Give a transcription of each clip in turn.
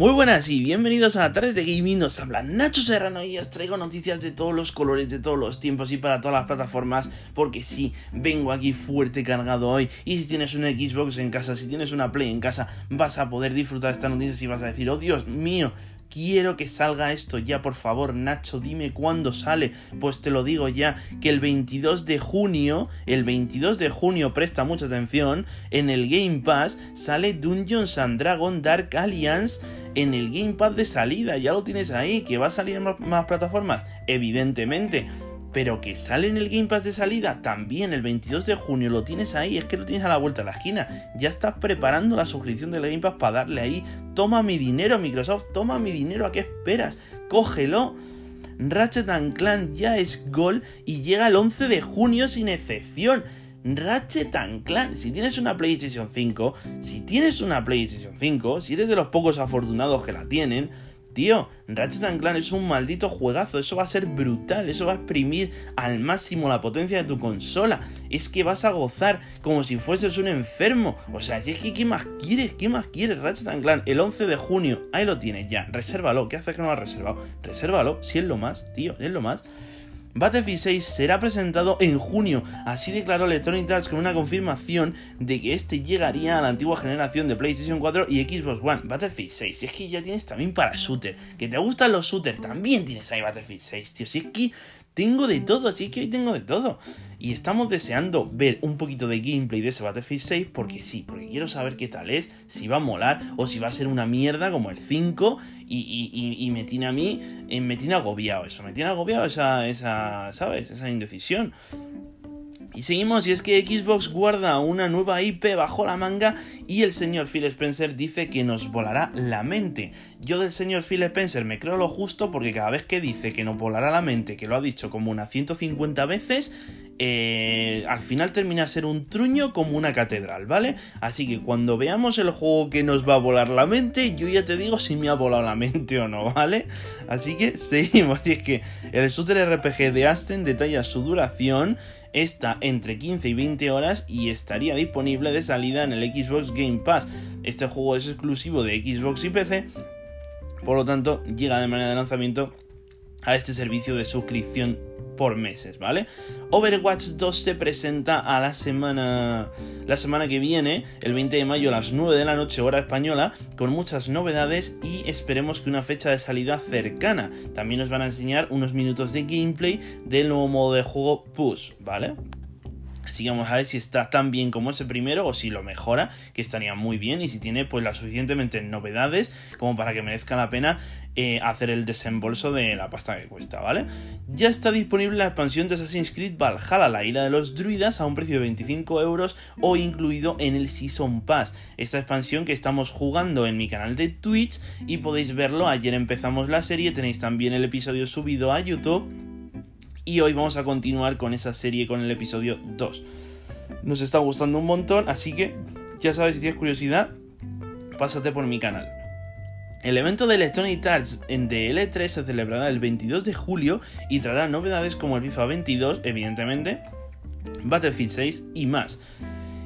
Muy buenas y bienvenidos a Tardes de Gaming, nos habla Nacho Serrano y os traigo noticias de todos los colores, de todos los tiempos y para todas las plataformas porque sí, vengo aquí fuerte cargado hoy. Y si tienes una Xbox en casa, si tienes una Play en casa, vas a poder disfrutar de estas noticias y vas a decir, oh Dios mío, quiero que salga esto ya, por favor, Nacho, dime cuándo sale. Pues te lo digo ya, que el 22 de junio, el 22 de junio, presta mucha atención, en el Game Pass sale Dungeons and Dragon Dark Alliance en el Game Pass de salida. Ya lo tienes ahí, que va a salir en más plataformas, evidentemente pero que sale en el Game Pass de salida también el 22 de junio, lo tienes ahí, es que lo tienes a la vuelta de la esquina. Ya estás preparando la suscripción del Game Pass para darle ahí. Toma mi dinero, Microsoft, toma mi dinero, ¿a qué esperas? Cógelo. Ratchet Clank ya es gol y llega el 11 de junio sin excepción. Ratchet Clank, si tienes una PlayStation 5, si tienes una PlayStation 5, si eres de los pocos afortunados que la tienen, Tío, Ratchet Clank es un maldito juegazo, eso va a ser brutal, eso va a exprimir al máximo la potencia de tu consola. Es que vas a gozar como si fueses un enfermo. O sea, es que ¿qué más quieres? ¿Qué más quieres? Ratchet Clank, el 11 de junio, ahí lo tienes ya, resérvalo. ¿Qué haces que no lo has reservado? Resérvalo, si es lo más, tío, es lo más. Battlefield 6 será presentado en junio, así declaró Electronic Arts con una confirmación de que este llegaría a la antigua generación de PlayStation 4 y Xbox One. Battlefield 6, si es que ya tienes también para shooter, que te gustan los shooters, también tienes ahí Battlefield 6, tío, si es que tengo de todo, sí que hoy tengo de todo. Y estamos deseando ver un poquito de gameplay de ese Battlefield 6 porque sí, porque quiero saber qué tal es, si va a molar o si va a ser una mierda como el 5 y, me tiene a mí, eh, me tiene agobiado eso, me tiene agobiado esa, esa, ¿sabes? Esa indecisión. Y seguimos, y es que Xbox guarda una nueva IP bajo la manga y el señor Phil Spencer dice que nos volará la mente. Yo del señor Phil Spencer me creo lo justo porque cada vez que dice que nos volará la mente, que lo ha dicho como unas 150 veces, eh, al final termina a ser un truño como una catedral, ¿vale? Así que cuando veamos el juego que nos va a volar la mente, yo ya te digo si me ha volado la mente o no, ¿vale? Así que seguimos, y es que el shooter RPG de Aston detalla su duración está entre 15 y 20 horas y estaría disponible de salida en el Xbox Game Pass. Este juego es exclusivo de Xbox y PC, por lo tanto llega de manera de lanzamiento a este servicio de suscripción por meses, ¿vale? Overwatch 2 se presenta a la semana la semana que viene, el 20 de mayo a las 9 de la noche hora española, con muchas novedades y esperemos que una fecha de salida cercana. También nos van a enseñar unos minutos de gameplay del nuevo modo de juego Push, ¿vale? Así que vamos a ver si está tan bien como ese primero o si lo mejora, que estaría muy bien y si tiene pues las suficientemente novedades como para que merezca la pena eh, hacer el desembolso de la pasta que cuesta, ¿vale? Ya está disponible la expansión de Assassin's Creed Valhalla, la ira de los druidas, a un precio de 25 euros o incluido en el Season Pass. Esta expansión que estamos jugando en mi canal de Twitch y podéis verlo, ayer empezamos la serie, tenéis también el episodio subido a YouTube y hoy vamos a continuar con esa serie con el episodio 2. Nos está gustando un montón, así que ya sabes, si tienes curiosidad, pásate por mi canal. El evento de Electronic Arts en DL3 se celebrará el 22 de julio y traerá novedades como el FIFA 22, evidentemente, Battlefield 6 y más.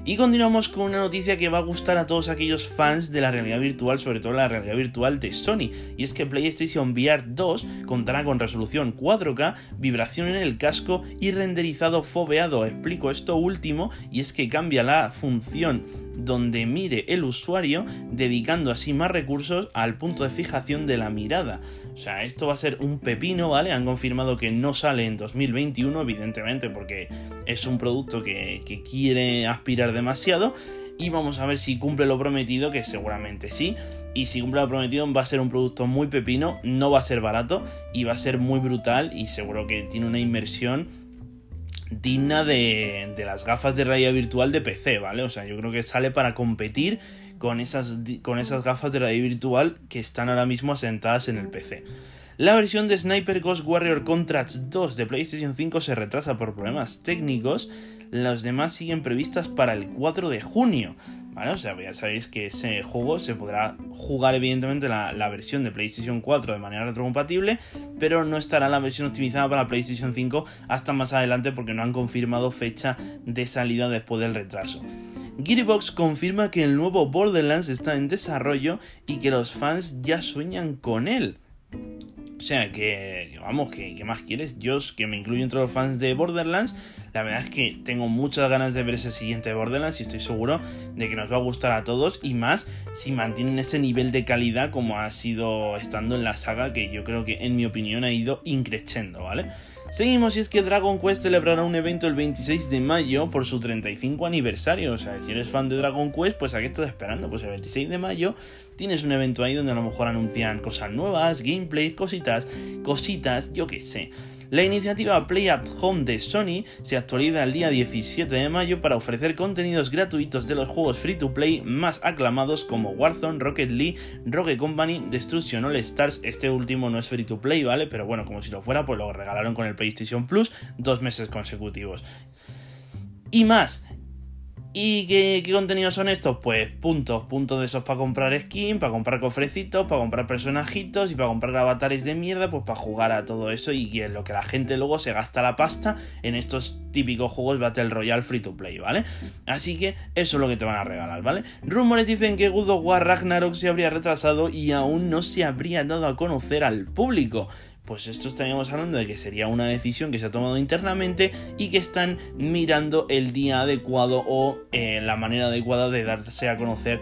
Y continuamos con una noticia que va a gustar a todos aquellos fans de la realidad virtual, sobre todo la realidad virtual de Sony, y es que PlayStation VR 2 contará con resolución 4K, vibración en el casco y renderizado foveado. Explico esto último y es que cambia la función donde mire el usuario, dedicando así más recursos al punto de fijación de la mirada. O sea, esto va a ser un pepino, ¿vale? Han confirmado que no sale en 2021, evidentemente, porque es un producto que, quiere aspirar demasiado. Y vamos a ver si cumple lo prometido, que seguramente sí. Y si cumple lo prometido, va a ser un producto muy pepino, no va a ser barato y va a ser muy brutal. Y seguro que tiene una inversión digna de, de las gafas de realidad virtual de PC, ¿vale? O sea, yo creo que sale para competir con esas, con esas gafas de realidad virtual que están ahora mismo asentadas en el PC. La versión de Sniper Ghost Warrior Contracts 2 de PlayStation 5 se retrasa por problemas técnicos, las demás siguen previstas para el 4 de junio. ¿Vale? O sea, ya sabéis que ese juego se podrá jugar evidentemente la, versión de PlayStation 4 de manera retrocompatible, pero no estará la versión optimizada para PlayStation 5 hasta más adelante porque no han confirmado fecha de salida después del retraso. Gearbox confirma que el nuevo Borderlands está en desarrollo y que los fans ya sueñan con él. O sea, que, vamos, que, ¿qué más quieres? Yo, que me incluyo entre los fans de Borderlands, la verdad es que tengo muchas ganas de ver ese siguiente Borderlands y estoy seguro de que nos va a gustar a todos y más si mantienen ese nivel de calidad como ha sido estando en la saga que yo creo que en mi opinión ha ido increciendo, ¿vale? Seguimos y es que Dragon Quest celebrará un evento el 26 de mayo por su 35 aniversario. O sea, si eres fan de Dragon Quest, pues ¿a qué estás esperando? Pues el 26 de mayo tienes un evento ahí donde a lo mejor anuncian cosas nuevas, gameplay, cositas, cositas, yo qué sé. La iniciativa Play at Home de Sony se actualiza el día 17 de mayo para ofrecer contenidos gratuitos de los juegos free to play más aclamados como Warzone, Rocket League, Rogue Company, Destruction All Stars. Este último no es free to play, ¿vale? Pero bueno, como si lo fuera, pues lo regalaron con el PlayStation Plus dos meses consecutivos. Y más, ¿Y qué, contenidos son estos? Pues puntos, puntos de esos para comprar skin, para comprar cofrecitos, para comprar personajitos y para comprar avatares de mierda, pues para jugar a todo eso y es lo que la gente luego se gasta la pasta en estos típicos juegos Battle Royale free to play, ¿vale? Así que eso es lo que te van a regalar, ¿vale? Rumores dicen que God of War Ragnarok se habría retrasado y aún no se habría dado a conocer al público pues esto estaríamos hablando de que sería una decisión que se ha tomado internamente y que están mirando el día adecuado o eh, la manera adecuada de darse a conocer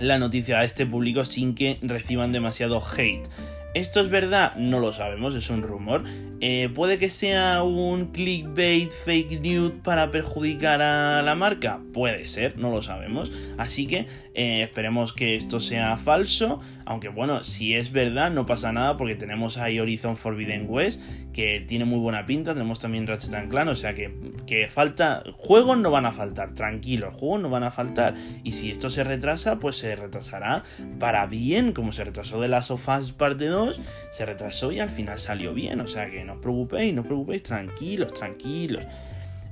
la noticia a este público sin que reciban demasiado hate. ¿Esto es verdad? No lo sabemos, es un rumor. Eh, ¿Puede que sea un clickbait fake news para perjudicar a la marca? Puede ser, no lo sabemos. Así que eh, esperemos que esto sea falso. Aunque bueno, si es verdad, no pasa nada porque tenemos ahí Horizon Forbidden West, que tiene muy buena pinta. Tenemos también Ratchet Clan, o sea que, que falta. Juegos no van a faltar, tranquilos, juegos no van a faltar. Y si esto se retrasa, pues se retrasará para bien, como se retrasó de Last of Us parte 2, se retrasó y al final salió bien. O sea que no os preocupéis, no os preocupéis, tranquilos, tranquilos.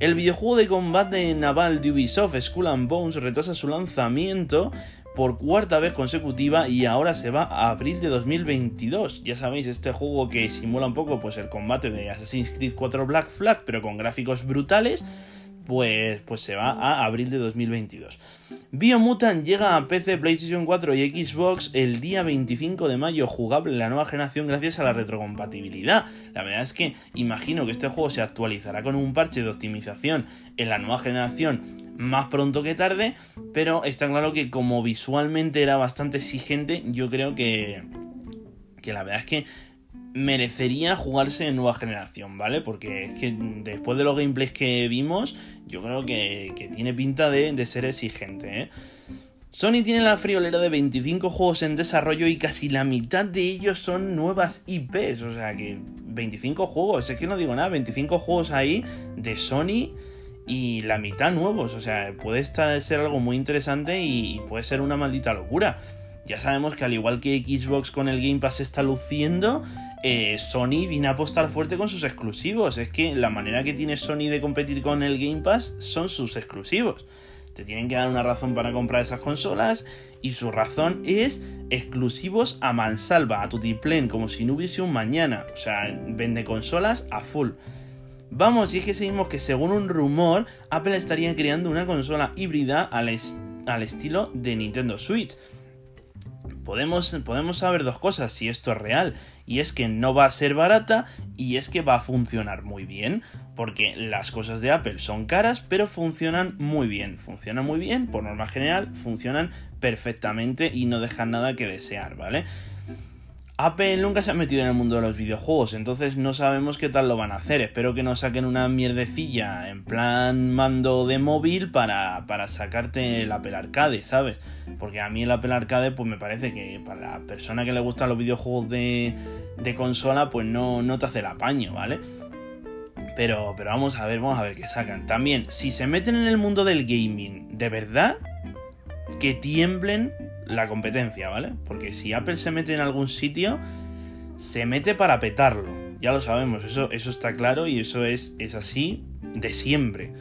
El videojuego de combate naval de Ubisoft, Skull and Bones, retrasa su lanzamiento por cuarta vez consecutiva y ahora se va a abril de 2022. Ya sabéis, este juego que simula un poco pues el combate de Assassin's Creed 4 Black Flag, pero con gráficos brutales pues, pues se va a abril de 2022. Biomutant llega a PC, PlayStation 4 y Xbox el día 25 de mayo, jugable en la nueva generación gracias a la retrocompatibilidad. La verdad es que imagino que este juego se actualizará con un parche de optimización en la nueva generación más pronto que tarde, pero está claro que como visualmente era bastante exigente, yo creo que, que la verdad es que merecería jugarse en nueva generación, ¿vale? Porque es que después de los gameplays que vimos, yo creo que, tiene pinta de, ser exigente, ¿eh? Sony tiene la friolera de 25 juegos en desarrollo y casi la mitad de ellos son nuevas IPs. O sea que 25 juegos, es que no digo nada, 25 juegos ahí de Sony y la mitad nuevos. O sea, puede estar, ser algo muy interesante y puede ser una maldita locura. Ya sabemos que al igual que Xbox con el Game Pass está luciendo, eh, Sony viene a apostar fuerte con sus exclusivos. Es que la manera que tiene Sony de competir con el Game Pass son sus exclusivos. Te tienen que dar una razón para comprar esas consolas y su razón es exclusivos a mansalva, a tutiplén, como si no hubiese un mañana. O sea, vende consolas a full. Vamos, y es que seguimos que según un rumor, Apple estaría creando una consola híbrida al, al estilo de Nintendo Switch. Podemos, podemos saber dos cosas si esto es real y es que no va a ser barata y es que va a funcionar muy bien, porque las cosas de Apple son caras, pero funcionan muy bien, funcionan muy bien, por norma general, funcionan perfectamente y no dejan nada que desear, ¿vale? Apple nunca se ha metido en el mundo de los videojuegos, entonces no sabemos qué tal lo van a hacer. Espero que no saquen una mierdecilla en plan mando de móvil para, para sacarte el Apple Arcade, ¿sabes? Porque a mí el Apple Arcade pues me parece que para la persona que le gustan los videojuegos de, de consola pues no, no te hace el apaño, ¿vale? Pero, pero vamos a ver, vamos a ver qué sacan. También, si se meten en el mundo del gaming, ¿de verdad? Que tiemblen la competencia, ¿vale? Porque si Apple se mete en algún sitio, se mete para petarlo. Ya lo sabemos, eso, eso está claro y eso es, es así de siempre.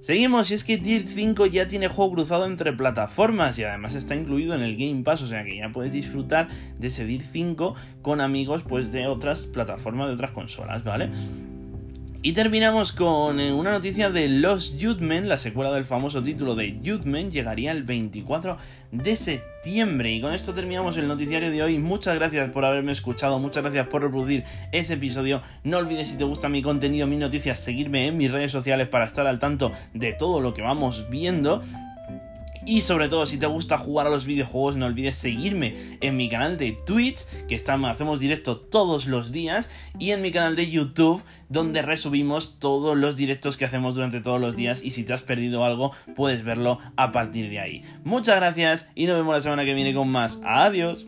Seguimos, y es que Tier 5 ya tiene juego cruzado entre plataformas y además está incluido en el Game Pass, o sea que ya puedes disfrutar de ese Tier 5 con amigos pues de otras plataformas, de otras consolas, ¿vale? Y terminamos con eh, una noticia de Los Youthman, la secuela del famoso título de Youthman, llegaría el 24 de septiembre. Y con esto terminamos el noticiario de hoy. Muchas gracias por haberme escuchado, muchas gracias por reproducir ese episodio. No olvides si te gusta mi contenido, mis noticias, seguirme en mis redes sociales para estar al tanto de todo lo que vamos viendo. Y sobre todo, si te gusta jugar a los videojuegos, no olvides seguirme en mi canal de Twitch, que estamos, hacemos directo todos los días, y en mi canal de YouTube, donde resubimos todos los directos que hacemos durante todos los días. Y si te has perdido algo, puedes verlo a partir de ahí. Muchas gracias y nos vemos la semana que viene con más. Adiós.